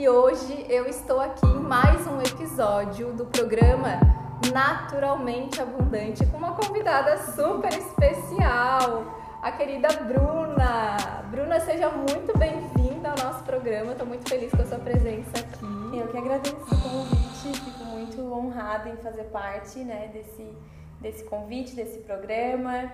e hoje eu estou aqui em mais um episódio do programa Naturalmente Abundante com uma convidada super especial, a querida Bruna. Bruna, seja muito bem-vinda ao nosso programa, estou muito feliz com a sua presença aqui. Eu que agradeço o convite, fico muito honrada em fazer parte né, desse, desse convite, desse programa.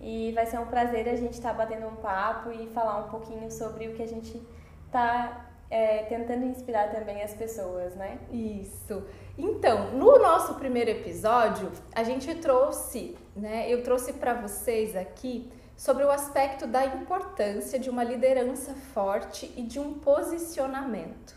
E vai ser um prazer a gente estar tá batendo um papo e falar um pouquinho sobre o que a gente está é, tentando inspirar também as pessoas, né? Isso. Então, no nosso primeiro episódio, a gente trouxe, né? Eu trouxe para vocês aqui sobre o aspecto da importância de uma liderança forte e de um posicionamento.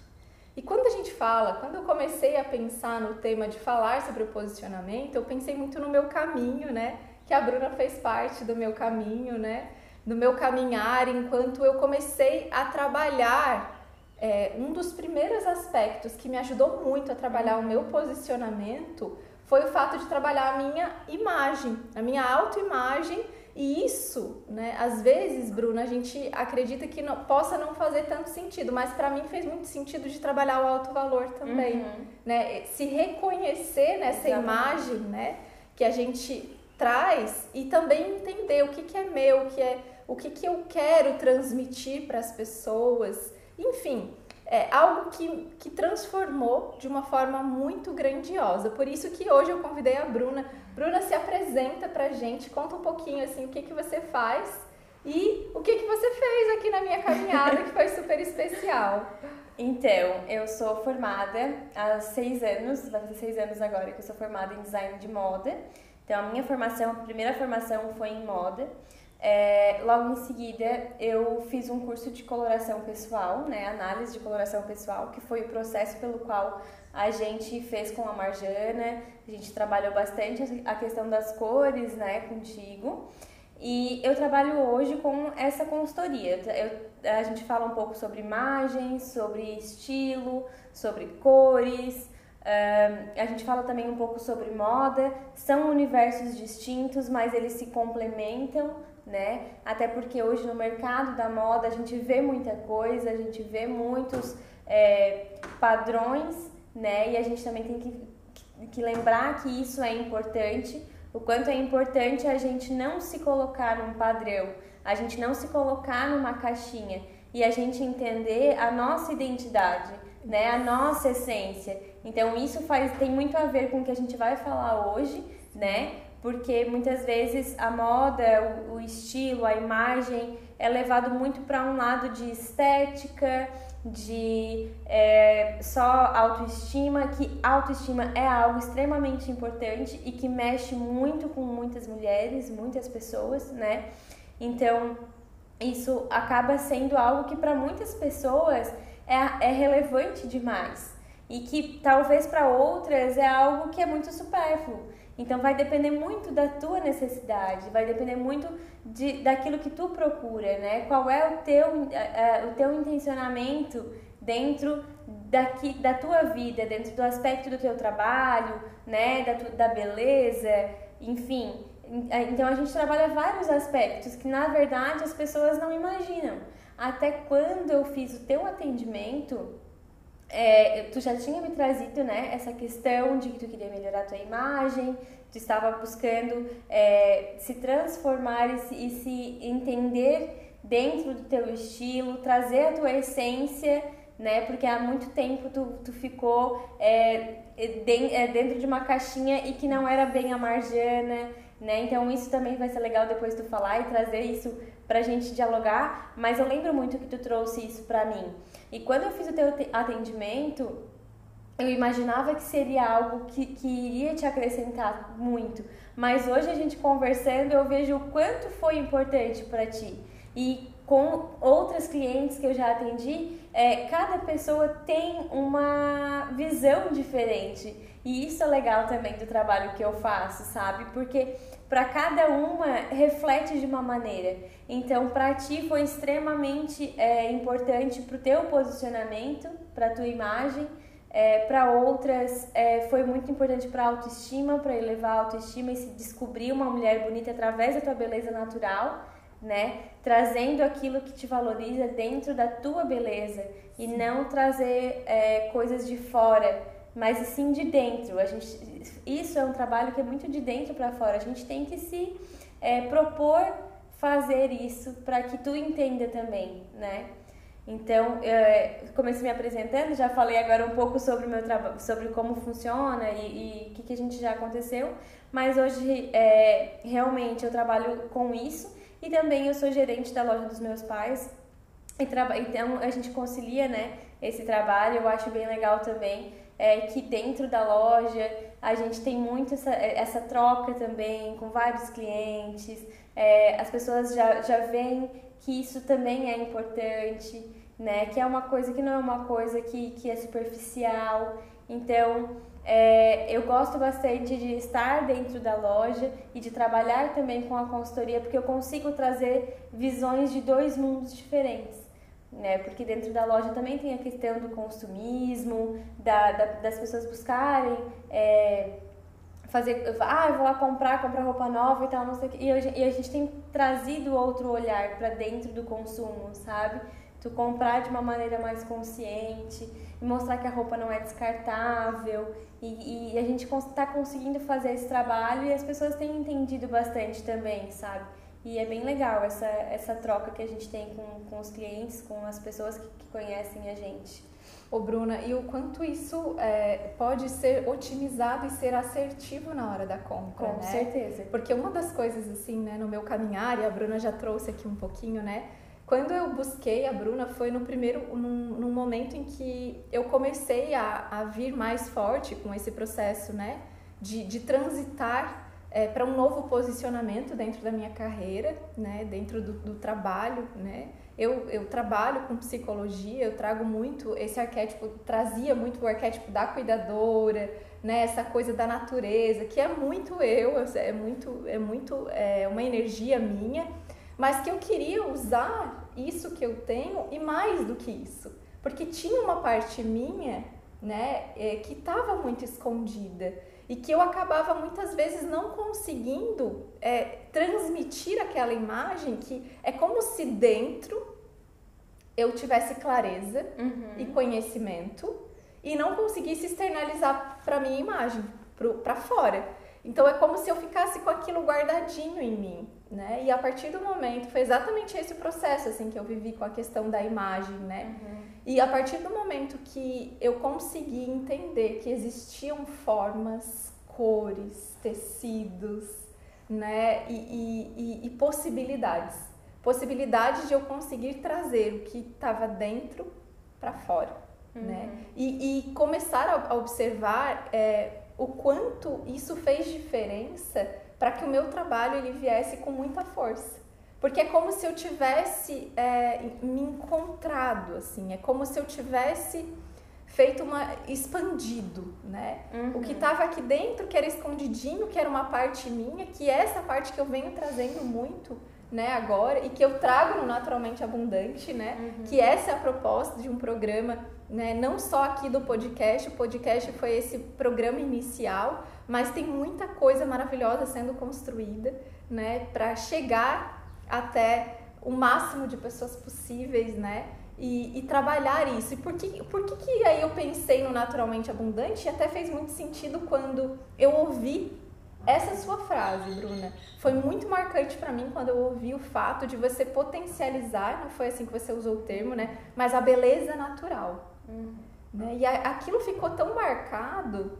E quando a gente fala, quando eu comecei a pensar no tema de falar sobre o posicionamento, eu pensei muito no meu caminho, né? Que a Bruna fez parte do meu caminho, né? Do meu caminhar enquanto eu comecei a trabalhar é, um dos primeiros aspectos que me ajudou muito a trabalhar o meu posicionamento foi o fato de trabalhar a minha imagem, a minha autoimagem. E isso, né, às vezes, Bruna, a gente acredita que não, possa não fazer tanto sentido, mas para mim fez muito sentido de trabalhar o alto valor também, uhum. né? Se reconhecer nessa Exatamente. imagem, né, que a gente traz e também entender o que, que é meu, o que é o que, que eu quero transmitir para as pessoas. Enfim, é algo que, que transformou de uma forma muito grandiosa. Por isso que hoje eu convidei a Bruna. Bruna, se apresenta pra gente, conta um pouquinho assim o que, que você faz e o que, que você fez aqui na minha caminhada, que foi super especial. Então, eu sou formada há seis anos, vai fazer seis anos agora que eu sou formada em design de moda. Então, a minha formação, a primeira formação foi em moda. É, logo em seguida, eu fiz um curso de coloração pessoal, né, análise de coloração pessoal, que foi o processo pelo qual a gente fez com a Marjana. A gente trabalhou bastante a questão das cores, né, contigo. E eu trabalho hoje com essa consultoria. Eu, a gente fala um pouco sobre imagens, sobre estilo, sobre cores. A gente fala também um pouco sobre moda. São universos distintos, mas eles se complementam né? Até porque hoje no mercado da moda a gente vê muita coisa, a gente vê muitos é, padrões, né? E a gente também tem que, que lembrar que isso é importante, o quanto é importante a gente não se colocar num padrão, a gente não se colocar numa caixinha e a gente entender a nossa identidade, né? A nossa essência. Então isso faz tem muito a ver com o que a gente vai falar hoje, né? Porque muitas vezes a moda, o, estilo, a imagem é levado muito para um lado de estética, de é, só autoestima, que autoestima é algo extremamente importante e que mexe muito com muitas mulheres, muitas pessoas, né? Então, isso acaba sendo algo que para muitas pessoas é, é relevante demais e que talvez para outras é algo que é muito supérfluo. Então vai depender muito da tua necessidade, vai depender muito de, daquilo que tu procura, né? Qual é o teu, uh, o teu intencionamento dentro daqui, da tua vida, dentro do aspecto do teu trabalho, né? Da, tu, da beleza, enfim. Então a gente trabalha vários aspectos que na verdade as pessoas não imaginam. Até quando eu fiz o teu atendimento, é, tu já tinha me trazido né, essa questão de que tu queria melhorar tua imagem, tu estava buscando é, se transformar e se, e se, entender dentro do teu estilo, trazer a tua essência, né? Porque há muito tempo tu, tu ficou é, é dentro de uma caixinha e que não era bem a Marjana, né? Então isso também vai ser legal depois tu falar e trazer isso pra gente dialogar, mas eu lembro muito que tu trouxe isso pra mim. E quando eu fiz o teu atendimento, eu imaginava que seria algo que, que iria te acrescentar muito. Mas hoje a gente conversando, eu vejo o quanto foi importante para ti. E com outras clientes que eu já atendi, é, cada pessoa tem uma visão diferente. E isso é legal também do trabalho que eu faço, sabe? Porque para cada uma reflete de uma maneira. Então, para ti foi extremamente é, importante para o teu posicionamento, para a tua imagem. É, para outras é, foi muito importante para autoestima, para elevar a autoestima e se descobrir uma mulher bonita através da tua beleza natural, né? Trazendo aquilo que te valoriza dentro da tua beleza e não trazer é, coisas de fora, mas sim de dentro. A gente, isso é um trabalho que é muito de dentro para fora. A gente tem que se é, propor fazer isso para que tu entenda também, né? Então, é, comecei me apresentando, já falei agora um pouco sobre o meu trabalho, sobre como funciona e o que, que a gente já aconteceu, mas hoje é, realmente eu trabalho com isso e também eu sou gerente da loja dos meus pais. E então a gente concilia né, esse trabalho, eu acho bem legal também é, que dentro da loja a gente tem muito essa, essa troca também com vários clientes, é, as pessoas já, já veem que isso também é importante, né? Que é uma coisa que não é uma coisa que, que é superficial. Então, é, eu gosto bastante de estar dentro da loja e de trabalhar também com a consultoria, porque eu consigo trazer visões de dois mundos diferentes. Né? Porque dentro da loja também tem a questão do consumismo, da, da das pessoas buscarem é, fazer, ah, eu vou lá comprar, comprar roupa nova e tal, não sei o que. E, e a gente tem trazido outro olhar para dentro do consumo, sabe? Tu comprar de uma maneira mais consciente mostrar que a roupa não é descartável. E, e a gente está conseguindo fazer esse trabalho e as pessoas têm entendido bastante também, sabe? E é bem legal essa, essa troca que a gente tem com, com os clientes, com as pessoas que, que conhecem a gente. Ô Bruna, e o quanto isso é, pode ser otimizado e ser assertivo na hora da compra, Com né? certeza. Porque uma das coisas, assim, né, no meu caminhar, e a Bruna já trouxe aqui um pouquinho, né? Quando eu busquei a Bruna foi no primeiro, num, num momento em que eu comecei a, a, vir mais forte com esse processo, né? De, de transitar é, para um novo posicionamento dentro da minha carreira, né? Dentro do, do trabalho, né? Eu, eu trabalho com psicologia, eu trago muito esse arquétipo, trazia muito o arquétipo da cuidadora, né? Essa coisa da natureza, que é muito eu, é muito, é muito é uma energia minha, mas que eu queria usar isso que eu tenho e mais do que isso, porque tinha uma parte minha, né, é, que estava muito escondida e que eu acabava muitas vezes não conseguindo é, transmitir aquela imagem que é como se dentro eu tivesse clareza uhum. e conhecimento e não conseguisse externalizar para minha imagem, para fora. Então é como se eu ficasse com aquilo guardadinho em mim, né? E a partir do momento, foi exatamente esse o processo assim que eu vivi com a questão da imagem, né? Uhum. E a partir do momento que eu consegui entender que existiam formas, cores, tecidos, né? E, e, e, e possibilidades, possibilidades de eu conseguir trazer o que estava dentro para fora, uhum. né? E, e começar a observar é, o quanto isso fez diferença para que o meu trabalho ele viesse com muita força. Porque é como se eu tivesse é, me encontrado, assim, é como se eu tivesse feito uma expandido, né? Uhum. O que estava aqui dentro, que era escondidinho, que era uma parte minha, que é essa parte que eu venho trazendo muito, né, agora e que eu trago no naturalmente abundante, né? Uhum. Que essa é a proposta de um programa né? Não só aqui do podcast, o podcast foi esse programa inicial, mas tem muita coisa maravilhosa sendo construída, né? Para chegar até o máximo de pessoas possíveis, né? E, e, trabalhar isso. E por que, por que, que aí eu pensei no naturalmente abundante? E até fez muito sentido quando eu ouvi essa sua frase, Bruna. Foi muito marcante para mim quando eu ouvi o fato de você potencializar, não foi assim que você usou o termo, né? Mas a beleza natural. Uhum. Né? E a, aquilo ficou tão marcado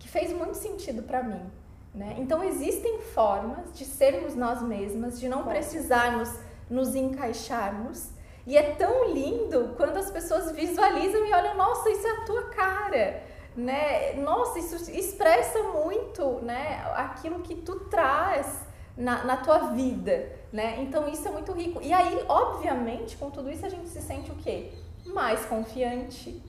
que fez muito sentido para mim. Né? Então existem formas de sermos nós mesmas, de não precisarmos nos encaixarmos. E é tão lindo quando as pessoas visualizam e olham, nossa, isso é a tua cara, né? Nossa, isso expressa muito, né? Aquilo que tu traz na, na tua vida, né? Então isso é muito rico. E aí, obviamente, com tudo isso a gente se sente o quê? mais confiante.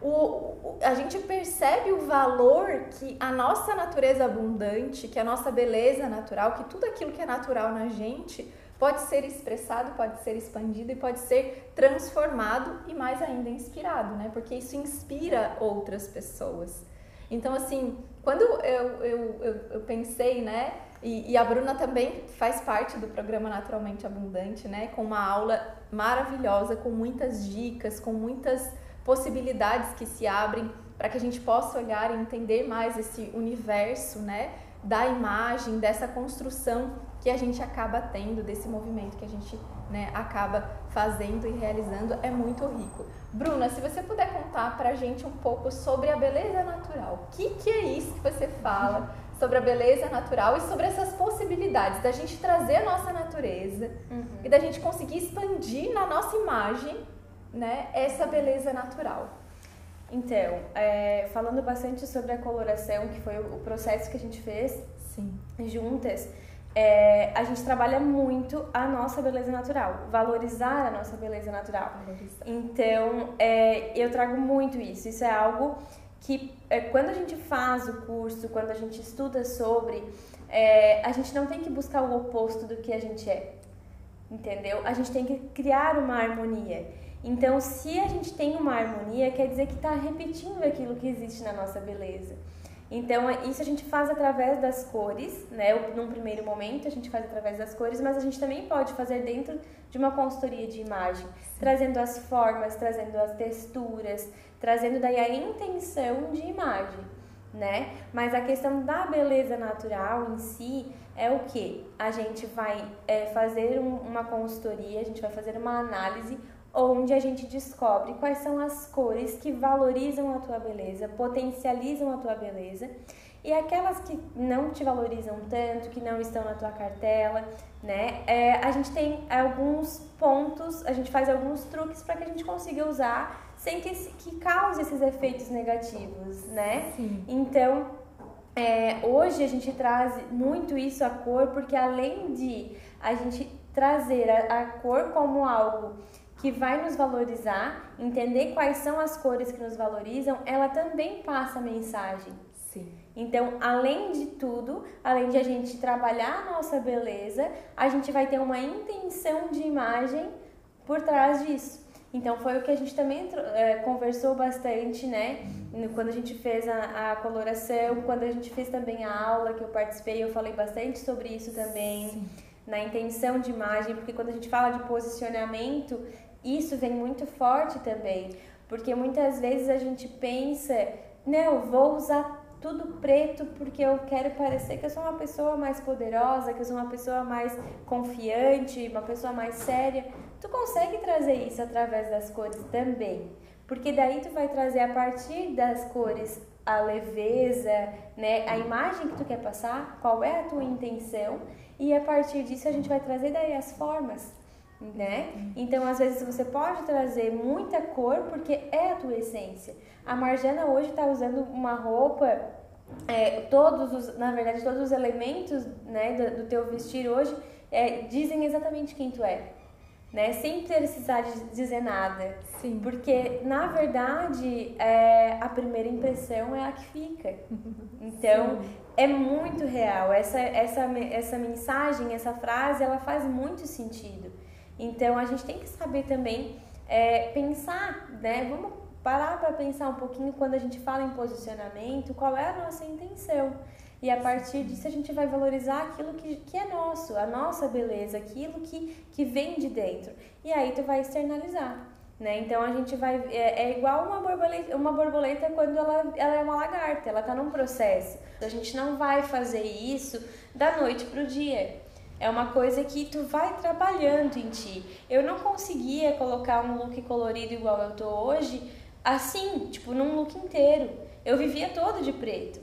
O, a gente percebe o valor que a nossa natureza abundante, que a nossa beleza natural, que tudo aquilo que é natural na gente pode ser expressado, pode ser expandido e pode ser transformado e mais ainda inspirado, né? Porque isso inspira outras pessoas. Então, assim, quando eu, eu, eu, eu pensei, né, E, e, a Bruna também faz parte do programa Naturalmente Abundante, né? Com uma aula maravilhosa, com muitas dicas, com muitas possibilidades que se abrem para que a gente possa olhar e entender mais esse universo, né? Da imagem, dessa construção que a gente acaba tendo, desse movimento que a gente né, acaba fazendo e realizando, é muito rico. Bruna, se você puder contar para a gente um pouco sobre a beleza natural. O que, que é isso que você fala sobre a beleza natural e sobre essas possibilidades da gente trazer a nossa natureza uhum. e da gente conseguir expandir na nossa imagem né, essa beleza natural. Então, é, falando bastante sobre a coloração, que foi o processo que a gente fez Sim. juntas, é, a gente trabalha muito a nossa beleza natural, valorizar a nossa beleza natural. Valorizar. Então, é, eu trago muito isso. Isso é algo que, é, quando a gente faz o curso, quando a gente estuda sobre, é, a gente não tem que buscar o oposto do que a gente é, entendeu? A gente tem que criar uma harmonia. Então, se a gente tem uma harmonia, quer dizer que está repetindo aquilo que existe na nossa beleza. Então, isso a gente faz através das cores, né? Num primeiro momento, a gente faz através das cores, mas a gente também pode fazer dentro de uma consultoria de imagem, Sim. trazendo as formas, trazendo as texturas, trazendo daí a intenção de imagem, né? Mas a questão da beleza natural em si é o que? A gente vai é, fazer um, uma consultoria, a gente vai fazer uma análise onde a gente descobre quais são as cores que valorizam a tua beleza, potencializam a tua beleza. E aquelas que não te valorizam tanto, que não estão na tua cartela, né? É, a gente tem alguns pontos, a gente faz alguns truques para que a gente consiga usar sem que, que cause esses efeitos negativos, né? Sim. Então, é, hoje a gente traz muito isso à cor, porque além de a gente trazer a, a cor como algo que vai nos valorizar, entender quais são as cores que nos valorizam, ela também passa mensagem. Sim. Então, além de tudo, além de a gente trabalhar a nossa beleza, a gente vai ter uma intenção de imagem por trás disso. Então, foi o que a gente também é, conversou bastante, né? Quando a gente fez a, a, coloração, quando a gente fez também a aula que eu participei, eu falei bastante sobre isso também. Sim. Na intenção de imagem, porque quando a gente fala de posicionamento, isso vem muito forte também, porque muitas vezes a gente pensa, não, vou usar tudo preto porque eu quero parecer que eu sou uma pessoa mais poderosa, que eu sou uma pessoa mais confiante, uma pessoa mais séria. Tu consegue trazer isso através das cores também, porque daí tu vai trazer a partir das cores a leveza, né, a imagem que tu quer passar, qual é a tua intenção, e a partir disso a gente vai trazer daí as formas né? Então, às vezes você pode trazer muita cor porque é a tua essência. A Marjana hoje está usando uma roupa, é, todos os, na verdade, todos os elementos, né, do, do teu vestir hoje é, dizem exatamente quem tu é. Né? Sem precisar de dizer nada. Sim. Porque, na verdade, é, a primeira impressão é a que fica. Então, Sim. é muito real. Essa, essa, essa mensagem, essa frase, ela faz muito sentido. Então a gente tem que saber também é, pensar, né? Vamos parar para pensar um pouquinho quando a gente fala em posicionamento, qual é a nossa intenção. E a partir disso a gente vai valorizar aquilo que, que é nosso, a nossa beleza, aquilo que, que vem de dentro. E aí tu vai externalizar. Né? Então a gente vai. É, é, igual uma borboleta, uma borboleta quando ela, ela é uma lagarta, ela está num processo. A gente não vai fazer isso da noite para o dia. É uma coisa que tu vai trabalhando em ti. Eu não conseguia colocar um look colorido igual eu tô hoje, assim, tipo, num look inteiro. Eu vivia todo de preto.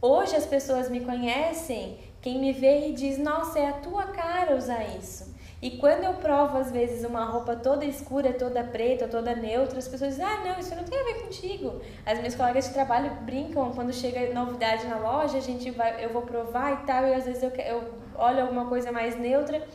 Hoje as pessoas me conhecem, quem me vê e diz: "Nossa, é a tua cara usar isso". E quando eu provo, às vezes, uma roupa toda escura, toda preta, toda neutra, as pessoas dizem, ah, não, isso não tem a ver contigo. As minhas colegas de trabalho brincam quando chega novidade na loja, a gente vai, eu vou provar e tal, e às vezes eu, eu olho alguma coisa mais neutra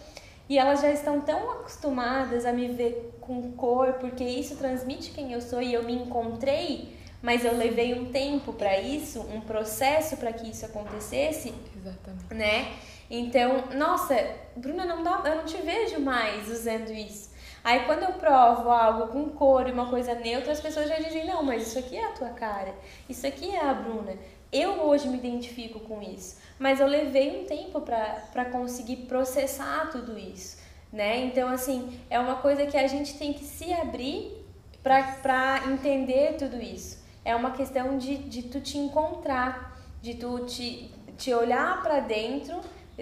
e elas já estão tão acostumadas a me ver com cor, porque isso transmite quem eu sou e eu me encontrei, mas eu levei um tempo para isso, um processo para que isso acontecesse. Exatamente. Né? Então, nossa, Bruna, não dá, eu não te vejo mais usando isso. Aí quando eu provo algo com cor e uma coisa neutra, as pessoas já dizem, não, mas isso aqui é a tua cara, isso aqui é a Bruna. Eu hoje me identifico com isso, mas eu levei um tempo para conseguir processar tudo isso, né? Então, assim, é uma coisa que a gente tem que se abrir para entender tudo isso. É uma questão de, de tu te encontrar, de tu te, te olhar para dentro,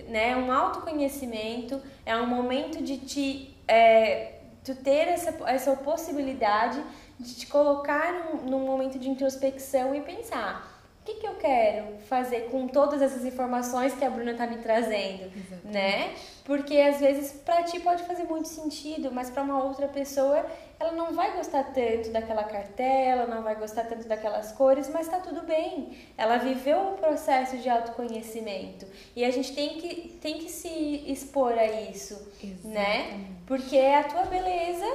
né? Um autoconhecimento, é um momento de te, é, tu ter essa, essa possibilidade de te colocar num, num momento de introspecção e pensar que, que eu quero fazer com todas essas informações que a Bruna tá me trazendo, Exatamente. né? Porque às vezes para ti pode fazer muito sentido, mas para uma outra pessoa ela não vai gostar tanto daquela cartela, não vai gostar tanto daquelas cores, mas tá tudo bem. Ela viveu o processo de autoconhecimento e a gente tem que, tem que se expor a isso, né? Exatamente. né? Porque é a tua beleza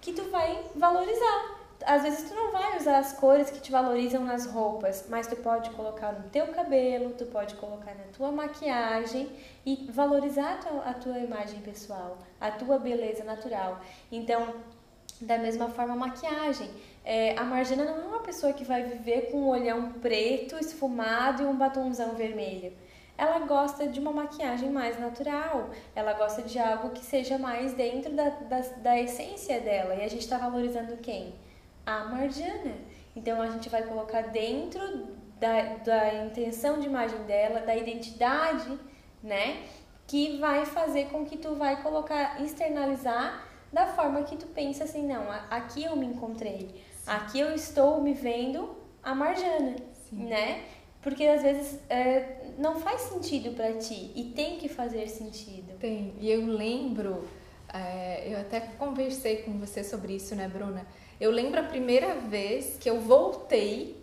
que tu vai valorizar às vezes tu não vai usar as cores que te valorizam nas roupas, mas tu pode colocar no teu cabelo, tu pode colocar na tua maquiagem e valorizar a tua, a tua imagem pessoal, a tua beleza natural. Então, da mesma forma, a maquiagem. É, a Margina não é uma pessoa que vai viver com um olhão preto, esfumado e um batomzão vermelho. Ela gosta de uma maquiagem mais natural, ela gosta de algo que seja mais dentro da, da, da essência dela. E a gente está valorizando quem? A Marjana. Então a gente vai colocar dentro da, da intenção de imagem dela, da identidade, né? Que vai fazer com que tu vai colocar, externalizar da forma que tu pensa assim, não, aqui eu me encontrei, aqui eu estou me vendo a Marjana, Sim. né? Porque às vezes é, não faz sentido para ti e tem que fazer sentido. Tem, e eu lembro, é, eu até conversei com você sobre isso, né, Bruna? Eu lembro a primeira vez que eu voltei,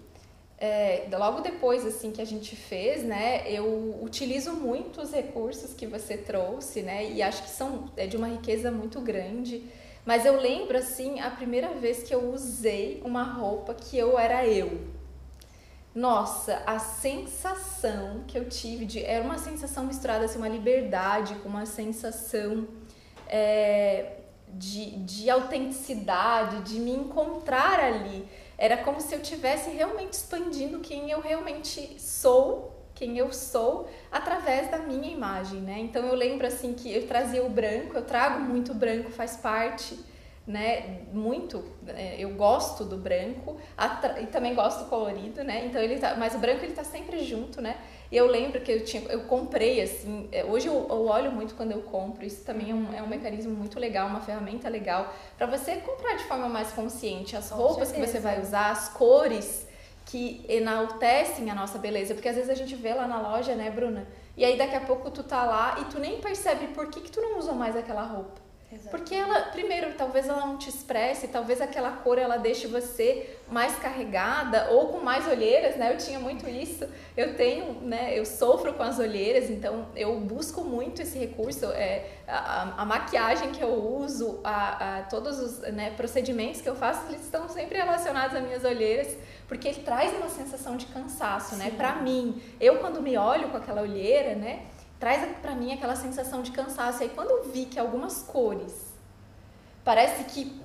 é, logo depois assim que a gente fez, né? Eu utilizo muito os recursos que você trouxe, né? E acho que são é de uma riqueza muito grande. Mas eu lembro assim a primeira vez que eu usei uma roupa que eu era eu. Nossa, a sensação que eu tive de era uma sensação misturada assim uma liberdade com uma sensação é, de, de autenticidade, de me encontrar ali. Era como se eu tivesse realmente expandindo quem eu realmente sou, quem eu sou, através da minha imagem, né? Então eu lembro assim que eu trazia o branco, eu trago muito branco, faz parte, né? Muito, né? eu gosto do branco e também gosto do colorido, né? Então ele tá, mas o branco ele tá sempre junto, né? E eu lembro que eu tinha, eu comprei assim, é, hoje eu, eu olho muito quando eu compro, isso também é um, é um mecanismo muito legal, uma ferramenta legal para você comprar de forma mais consciente as roupas que você vai usar, as cores que enaltecem a nossa beleza, porque às vezes a gente vê lá na loja, né, Bruna? E aí daqui a pouco tu tá lá e tu nem percebe por que, que tu não usa mais aquela roupa. Porque ela, primeiro, talvez ela não te expresse, talvez aquela cor ela deixe você mais carregada ou com mais olheiras, né? Eu tinha muito isso. Eu tenho, né? Eu sofro com as olheiras, então eu busco muito esse recurso. É, a, a maquiagem que eu uso, a, a todos os né, procedimentos que eu faço, eles estão sempre relacionados às minhas olheiras, porque ele traz uma sensação de cansaço, né? Sim. né? Para mim, eu quando me olho com aquela olheira, né? Traz para mim aquela sensação de cansaço. E aí quando eu vi que algumas cores parece que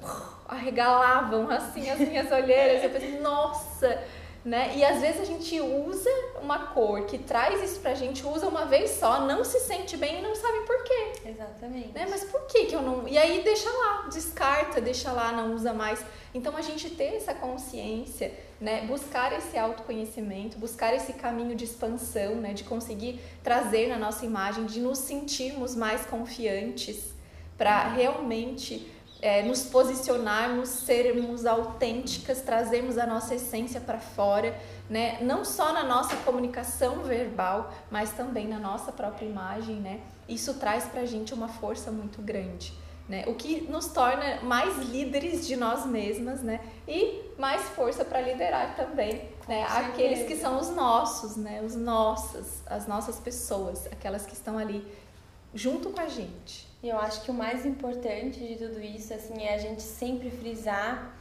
arregalavam assim as minhas olheiras, eu pensei, nossa, né? E às vezes a gente usa uma cor que traz isso pra gente, usa uma vez só, não se sente bem e não sabe por quê. Exatamente. Né? Mas por que que eu não... E aí deixa lá, descarta, deixa lá, não usa mais. Então a gente ter essa consciência, né? Buscar esse autoconhecimento, buscar esse caminho de expansão, né? De conseguir trazer na nossa imagem, de nos sentirmos mais confiantes para realmente é, nos posicionarmos, sermos autênticas, trazermos a nossa essência para fora, né? Não só na nossa comunicação verbal, mas também na nossa própria imagem, né? Isso traz para a gente uma força muito grande. Né? O que nos torna mais líderes de nós mesmas, né? E mais força para liderar também, né? Aqueles que são os nossos, né? Os nossos, as nossas pessoas, aquelas que estão ali junto com a gente. E eu acho que o mais importante de tudo isso, assim, é a gente sempre frisar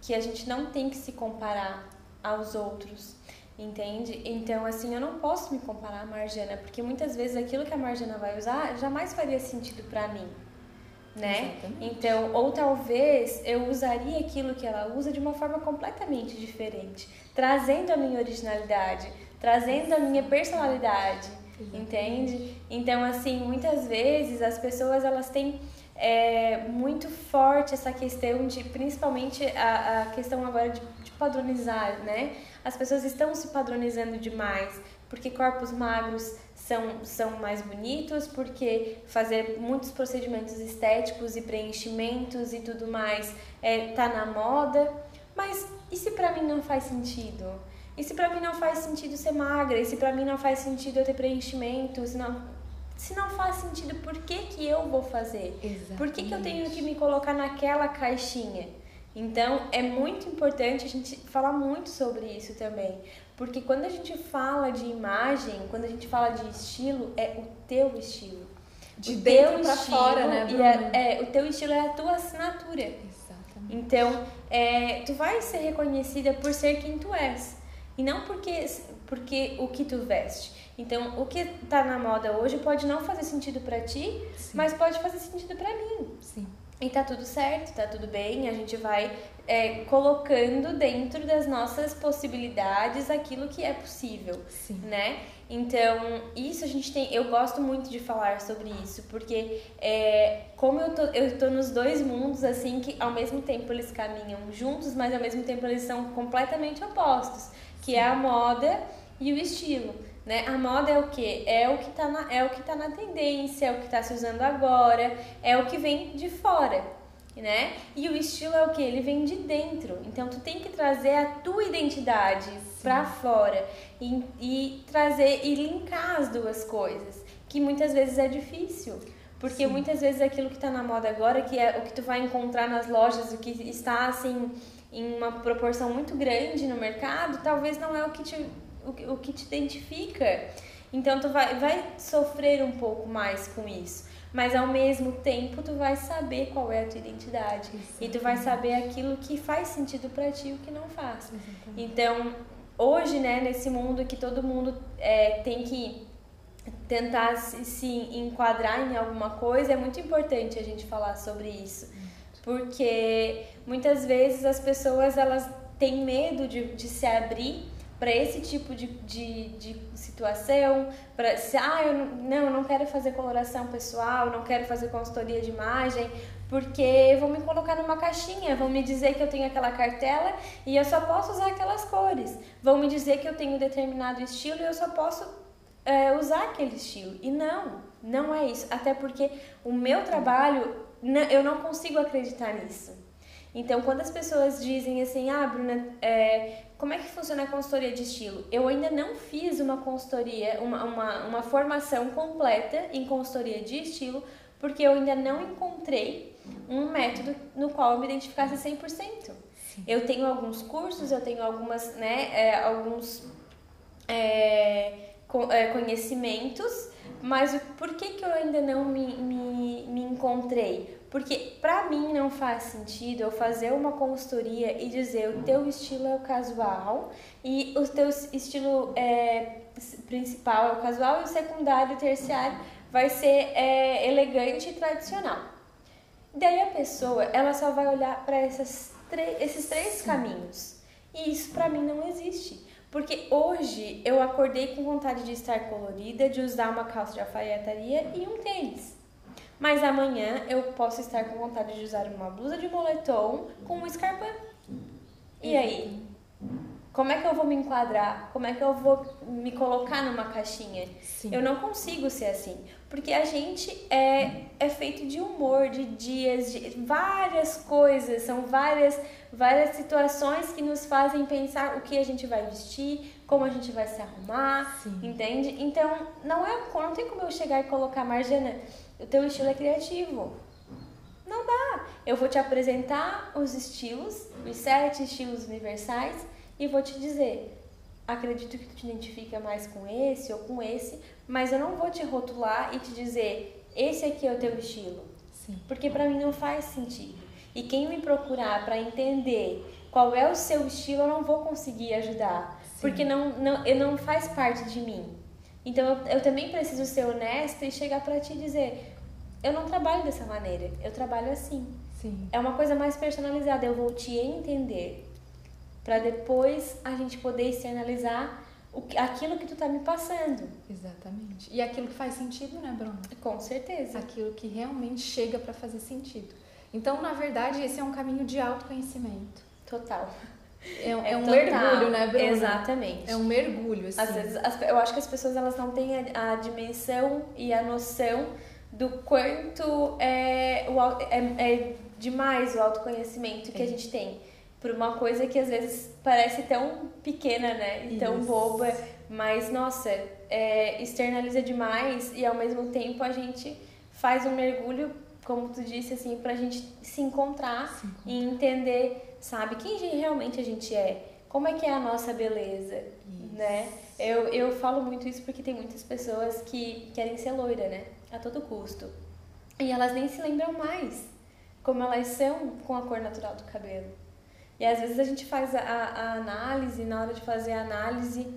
que a gente não tem que se comparar aos outros, entende? Então, assim, eu não posso me comparar à Marjana, porque muitas vezes aquilo que a Marjana vai usar jamais faria sentido para mim, né? Exatamente. Então, ou talvez eu usaria aquilo que ela usa de uma forma completamente diferente, trazendo a minha originalidade, trazendo a minha personalidade, entende? Então, assim, muitas vezes as pessoas elas têm é, muito forte essa questão de, principalmente a, a questão agora de, de padronizar, né? As pessoas estão se padronizando demais, porque corpos magros são, são mais bonitos, porque fazer muitos procedimentos estéticos e preenchimentos e tudo mais é, tá na moda. Mas e se pra mim não faz sentido? E se pra mim não faz sentido ser magra? E se pra mim não faz sentido eu ter preenchimento? Se não, se não faz sentido, por que, que eu vou fazer? Exatamente. Por que, que eu tenho que me colocar naquela caixinha? Então, é muito importante a gente falar muito sobre isso também. Porque quando a gente fala de imagem, quando a gente fala de estilo, é o teu estilo. De o dentro estilo fora, né, é, é, o teu estilo é a tua assinatura. Exatamente. Então, é, tu vai ser reconhecida por ser quem tu és. E não porque, porque o que tu veste. Então, o que tá na moda hoje pode não fazer sentido pra ti, Sim. mas pode fazer sentido pra mim. Sim. E tá tudo certo, tá tudo bem, a gente vai é, colocando dentro das nossas possibilidades aquilo que é possível, Sim. né? Então, isso a gente tem. Eu gosto muito de falar sobre isso, porque é, como eu tô, eu tô nos dois mundos, assim, que ao mesmo tempo eles caminham juntos, mas ao mesmo tempo eles são completamente opostos, que é a moda e o estilo. Né? A moda é o que? É o que tá na, é o que tá na tendência, é o que tá se usando agora, é o que vem de fora, né? E o estilo é o que? Ele vem de dentro. Então tu tem que trazer a tua identidade pra fora e, e trazer e linkar as duas coisas, que muitas vezes é difícil. Porque Sim. muitas vezes aquilo que tá na moda agora, que é o que tu vai encontrar nas lojas, o que está assim em uma proporção muito grande no mercado, talvez não é o que te o o que te identifica. Então tu vai, vai sofrer um pouco mais com isso. Mas ao mesmo tempo tu vai saber qual é a tua identidade. E tu vai saber aquilo que faz sentido pra ti e o que não faz. Então, hoje, né, nesse mundo que todo mundo é, tem que tentar se, se enquadrar em alguma coisa, é muito importante a gente falar sobre isso. Porque muitas vezes as pessoas elas têm medo de, de se abrir para esse tipo de, de, de situação, para se ah, eu não, eu não quero fazer coloração pessoal, não quero fazer consultoria de imagem, porque vão me colocar numa caixinha, vão me dizer que eu tenho aquela cartela e eu só posso usar aquelas cores, vão me dizer que eu tenho determinado estilo e eu só posso é, usar aquele estilo. E não, não é isso. Até porque o meu trabalho, eu não consigo acreditar nisso. Então, quando as pessoas dizem assim, ah, Bruna, é, como é que funciona a consultoria de estilo? Eu ainda não fiz uma consultoria, uma, uma, uma formação completa em consultoria de estilo, porque eu ainda não encontrei um método no qual eu me identificasse 100%. Eu tenho alguns cursos, eu tenho algumas, né, é, alguns é, é, conhecimentos, mas por que, que eu ainda não me encontrei? Porque pra mim não faz sentido eu fazer uma consultoria e dizer o teu estilo é o casual e o teu estilo é, principal é o casual e o secundário e o terciário vai ser é, elegante e tradicional. Daí a pessoa, ela só vai olhar para esses três caminhos. E isso pra mim não existe. Porque hoje eu acordei com vontade de estar colorida, de usar uma calça de alfaiataria e um tênis. Mas amanhã eu posso estar com vontade de usar uma blusa de moletom com um escarpão. E aí? Como é que eu vou me enquadrar? Como é que eu vou me colocar numa caixinha? Sim. Eu não consigo ser assim. Porque a gente é, é feito de humor, de dias, de várias coisas, são várias, várias situações que nos fazem pensar o que a gente vai vestir, como a gente vai se arrumar, Sim. entende? Então, não, é, não tem como eu chegar e colocar, Marjana, o teu estilo é criativo. Não dá. Eu vou te apresentar os estilos, os sete estilos universais, e vou te dizer, acredito que tu te identifica mais com esse ou com esse, mas eu não vou te rotular e te dizer, esse aqui é o teu estilo. Sim. Porque pra mim não faz sentido. E quem me procurar pra entender qual é o seu estilo, eu não vou conseguir ajudar. Sim. Porque não, não, ele não faz parte de mim. Então eu, eu também preciso ser honesta e chegar pra ti e dizer: eu não trabalho dessa maneira, eu trabalho assim. Sim. É uma coisa mais personalizada, eu vou te entender. Pra depois a gente poder externalizar o, aquilo que tu tá me passando. Exatamente. E aquilo que faz sentido, né, Bruno? Com certeza. Aquilo que realmente chega para fazer sentido. Então, na verdade, esse é um caminho de autoconhecimento. Total. É, é, é um total. mergulho, né, Bruna? Exatamente. É um mergulho, assim. Às vezes, eu acho que as pessoas elas não têm a, a dimensão e a noção do quanto é, o, é, é demais o autoconhecimento que é. a gente tem por uma coisa que às vezes parece tão pequena, né? E tão Isso. boba, mas nossa, é, externaliza demais e ao mesmo tempo a gente faz um mergulho, como tu disse, assim, pra gente se encontrar, se encontrar. e entender, sabe, quem realmente a gente é, como é que é a nossa beleza, isso. né? Eu, eu falo muito isso porque tem muitas pessoas que querem ser loira, né? A todo custo. E elas nem se lembram mais como elas são com a cor natural do cabelo. E às vezes a gente faz a, a análise, na hora de fazer a análise,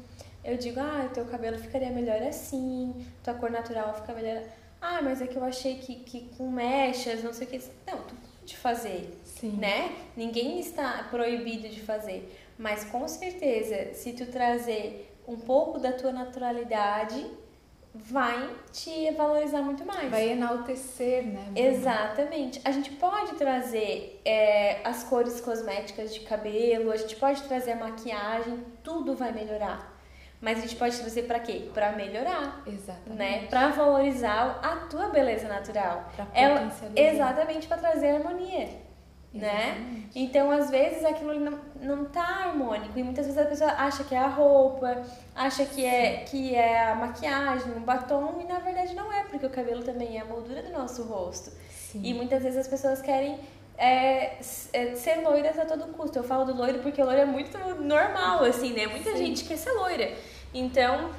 eu digo, ah, teu cabelo ficaria melhor assim, tua cor natural fica melhor. Ah, mas é que eu achei que, que com mechas, não sei o que. Não, tu pode fazer, Sim. né? Ninguém está proibido de fazer. Mas com certeza, se tu trazer um pouco da tua naturalidade, vai te valorizar muito mais. Vai enaltecer, né? Exatamente. A gente pode trazer é, as cores cosméticas de cabelo, a gente pode trazer a maquiagem, tudo vai melhorar. Mas a gente pode trazer para quê? Para melhorar. Exatamente. Né? Para valorizar a tua beleza natural. Pra Ela, exatamente para trazer harmonia né? Então, às vezes, aquilo não, não tá harmônico. E muitas vezes a pessoa acha que é a roupa, acha que é, que é a maquiagem, o batom, e na verdade não é, porque o cabelo também é a moldura do nosso rosto. Sim. E muitas vezes as pessoas querem é, é, ser loiras a todo custo. Eu falo do loiro porque o loiro é muito normal, assim, né? Muita Sim. gente quer ser loira. Então,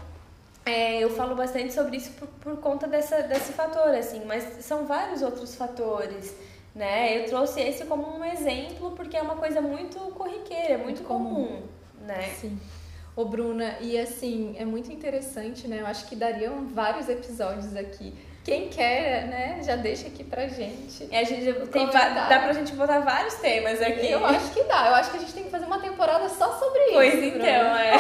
é, eu falo bastante sobre isso por, por conta dessa, desse fator, assim, mas são vários outros fatores né? Eu trouxe esse como um exemplo porque é uma coisa muito corriqueira, é muito, muito comum, comum, né? Sim. Ô, Bruna, e assim, é muito interessante, né? Eu acho que dariam vários episódios aqui. Quem quer, né, já deixa aqui pra gente. É, a gente tem, dá pra gente botar vários temas aqui. Eu acho que dá. Eu acho que a gente tem que fazer uma temporada só sobre pois isso. Pois então, é.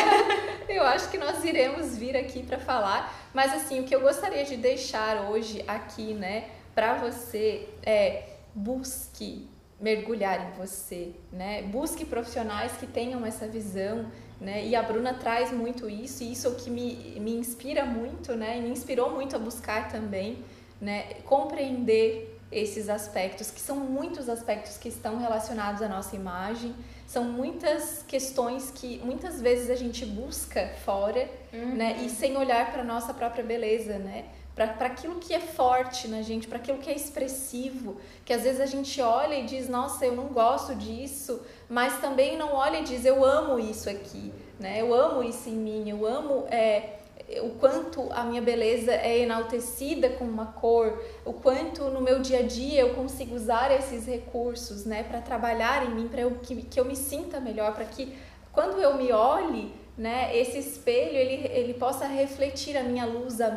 Eu acho que nós iremos vir aqui para falar. Mas assim, o que eu gostaria de deixar hoje aqui, né, pra você é busque mergulhar em você, né? Busque profissionais que tenham essa visão, né? E a Bruna traz muito isso, e isso é o que me, me inspira muito, né? E me inspirou muito a buscar também, né? Compreender esses aspectos, que são muitos aspectos que estão relacionados à nossa imagem, são muitas questões que muitas vezes a gente busca fora, uhum. né? E sem olhar para nossa própria beleza, né? Para aquilo que é forte na gente, para aquilo que é expressivo, que às vezes a gente olha e diz, nossa, eu não gosto disso, mas também não olha e diz, eu amo isso aqui, né? Eu amo isso em mim, eu amo é, o quanto a minha beleza é enaltecida com uma cor, o quanto no meu dia a dia eu consigo usar esses recursos, né, para trabalhar em mim, para que, que eu me sinta melhor, para que quando eu me olhe né, esse espelho ele, ele possa refletir a minha luz, a,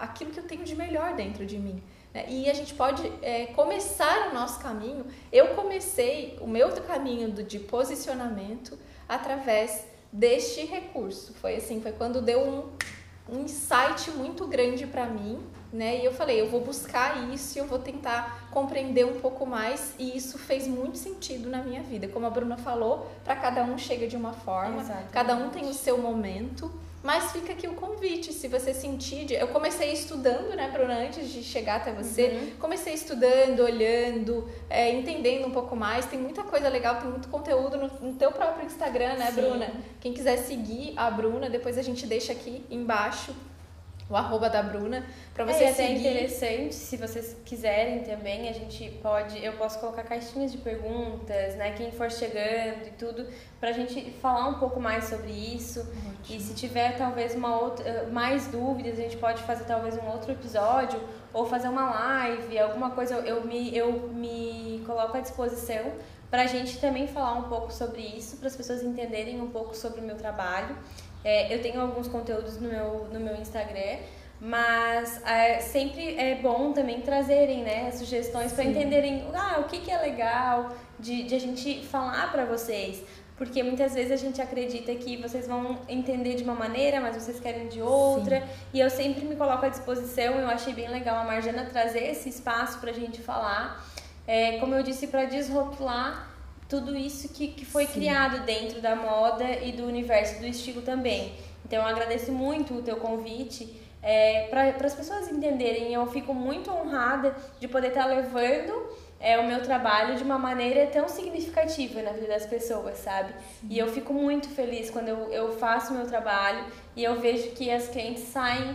aquilo que eu tenho de melhor dentro de mim. Né? E a gente pode é, começar o nosso caminho. Eu comecei o meu caminho do, de posicionamento através deste recurso. Foi assim, foi quando deu um, um insight muito grande para mim né? E eu falei, eu vou buscar isso e eu vou tentar compreender um pouco mais e isso fez muito sentido na minha vida. Como a Bruna falou, para cada um chega de uma forma, Exatamente. cada um tem o seu momento. Mas fica aqui o convite, se você sentir. De... Eu comecei estudando, né, Bruna, antes de chegar até você. Uhum. Comecei estudando, olhando, é, entendendo um pouco mais. Tem muita coisa legal, tem muito conteúdo no, no teu próprio Instagram, né, Sim. Bruna? Quem quiser seguir a Bruna, depois a gente deixa aqui embaixo o arroba da Bruna, para você é, seguir. É interessante, se vocês quiserem também, a gente pode, eu posso colocar caixinhas de perguntas, né, quem for chegando e tudo, pra gente falar um pouco mais sobre isso. Ótimo. E se tiver talvez uma outra, mais dúvidas, a gente pode fazer talvez um outro episódio ou fazer uma live, alguma coisa, eu me, eu me coloco à disposição para a gente também falar um pouco sobre isso, para as pessoas entenderem um pouco sobre o meu trabalho. É, eu tenho alguns conteúdos no meu, no meu Instagram, mas é, sempre é bom também trazerem né, sugestões para entenderem ah, o que, que é legal de, de a gente falar para vocês. porque muitas vezes a gente acredita que vocês vão entender de uma maneira, mas vocês querem de outra. Sim. E eu sempre me coloco à disposição. Eu achei bem legal a Marjana trazer esse espaço para a gente falar. É, como eu disse, para desrotular tudo isso que, que foi Sim. criado dentro da moda e do universo do estilo também. Então eu agradeço muito o teu convite. É, para as pessoas entenderem, eu fico muito honrada de poder estar levando é, o meu trabalho de uma maneira tão significativa na vida das pessoas, sabe? E eu fico muito feliz quando eu, eu faço o meu trabalho e eu vejo que as clientes saem.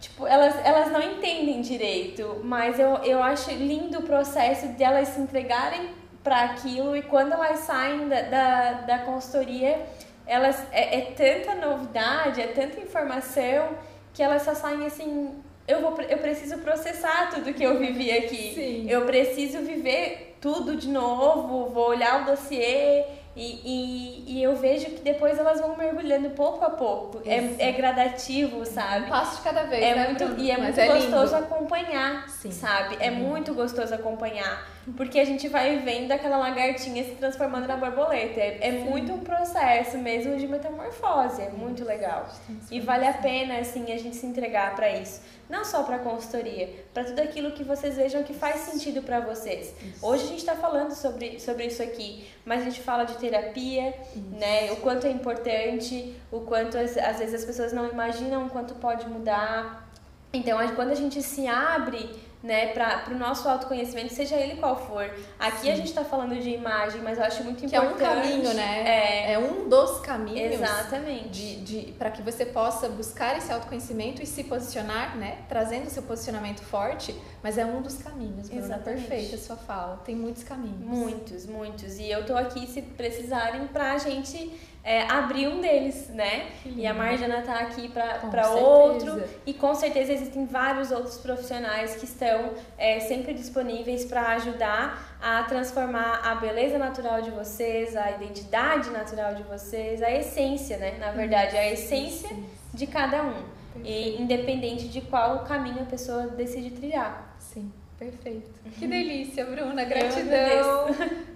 Tipo, elas, elas não entendem direito, mas eu, eu acho lindo o processo de elas se entregarem para aquilo e quando elas saem da, da, da consultoria, elas, é, é tanta novidade, é tanta informação que elas só saem assim eu, vou, eu preciso processar tudo que eu vivi aqui. Sim. Eu preciso viver tudo de novo, vou olhar o dossiê e, e, e, eu vejo que depois elas vão mergulhando pouco a pouco. É, é, gradativo, sabe? Um passo de cada vez, é né, muito Bruno? E é Mas muito é gostoso lindo. acompanhar, Sim. sabe? É uhum. muito gostoso acompanhar. Porque a gente vai vendo aquela lagartinha se transformando na borboleta. É, é muito um processo mesmo de metamorfose. É muito legal. E vale a pena, assim, a gente se entregar para isso não só para consultoria, para tudo aquilo que vocês vejam que faz sentido para vocês. Hoje a gente está falando sobre, sobre isso aqui, mas a gente fala de terapia, né? O quanto é importante, o quanto às, às vezes as pessoas não imaginam o quanto pode mudar. Então, quando a gente se abre né, para o nosso autoconhecimento, seja ele qual for. Aqui Sim. a gente está falando de imagem, mas eu acho muito importante. Que é um caminho, né? É, é um dos caminhos. Exatamente. De, de, para que você possa buscar esse autoconhecimento e se posicionar, né? Trazendo seu posicionamento forte, mas é um dos caminhos, Bruna. Exatamente. Perfeita a sua fala. Tem muitos caminhos. Muitos, muitos. E eu tô aqui se precisarem para a gente é, abrir um deles, né? E a Marjana tá aqui para outro. E com certeza existem vários outros profissionais que estão é, sempre disponíveis para ajudar a transformar a beleza natural de vocês, a identidade natural de vocês, a essência, né? Na verdade, a essência de cada um. E independente de qual caminho a pessoa decide trilhar. Perfeito. Que delícia, Bruna. Gratidão.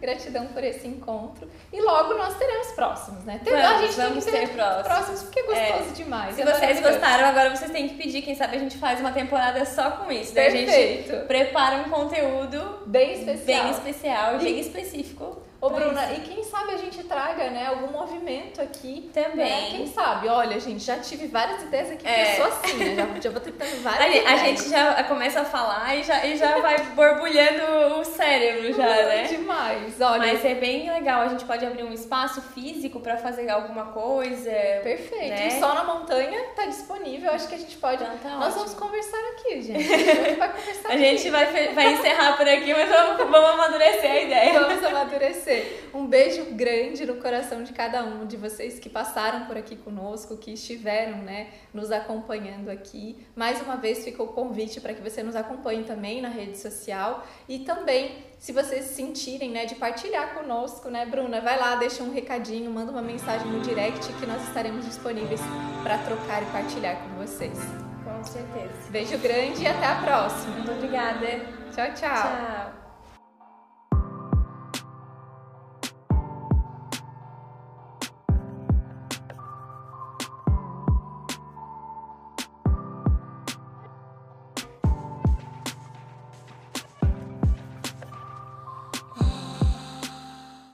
Gratidão por esse encontro. E logo nós teremos próximos, né? Vamos, a gente vamos tem que ter, ter próximos. próximos porque é gostoso é. demais. Se vocês gostaram, agora vocês têm que pedir. Quem sabe a gente faz uma temporada só com isso. Perfeito. Né? A gente prepara um conteúdo bem especial, bem, especial, e... bem específico Ô, Bruna, isso. e quem sabe a gente traga, né, algum movimento aqui. Também. Né? Quem sabe? Olha, gente, já tive várias ideias aqui, é. eu sou assim, né? Já, já vou tentando várias a, ideias. A gente já começa a falar e já, e já vai borbulhando o cérebro já, né? Demais, olha. Mas é bem legal, a gente pode abrir um espaço físico para fazer alguma coisa. Perfeito. Né? E só na montanha tá disponível, acho que a gente pode... Então, tá Nós ótimo. vamos conversar aqui, gente. A gente vai conversar A aqui. gente vai, vai encerrar por aqui, mas vamos, vamos amadurecer a ideia. Vamos amadurecer. Um beijo beijo grande no coração de cada um de vocês que passaram por aqui conosco, que estiveram, né, nos acompanhando aqui. Mais uma vez fica o convite para que você nos acompanhe também na rede social e também, se vocês sentirem, né, de partilhar conosco, né, Bruna, vai lá, deixa um recadinho, manda uma mensagem no direct que nós estaremos disponíveis para trocar e partilhar com vocês. Com certeza. Beijo grande e até a próxima. Muito obrigada. Tchau, tchau. Tchau.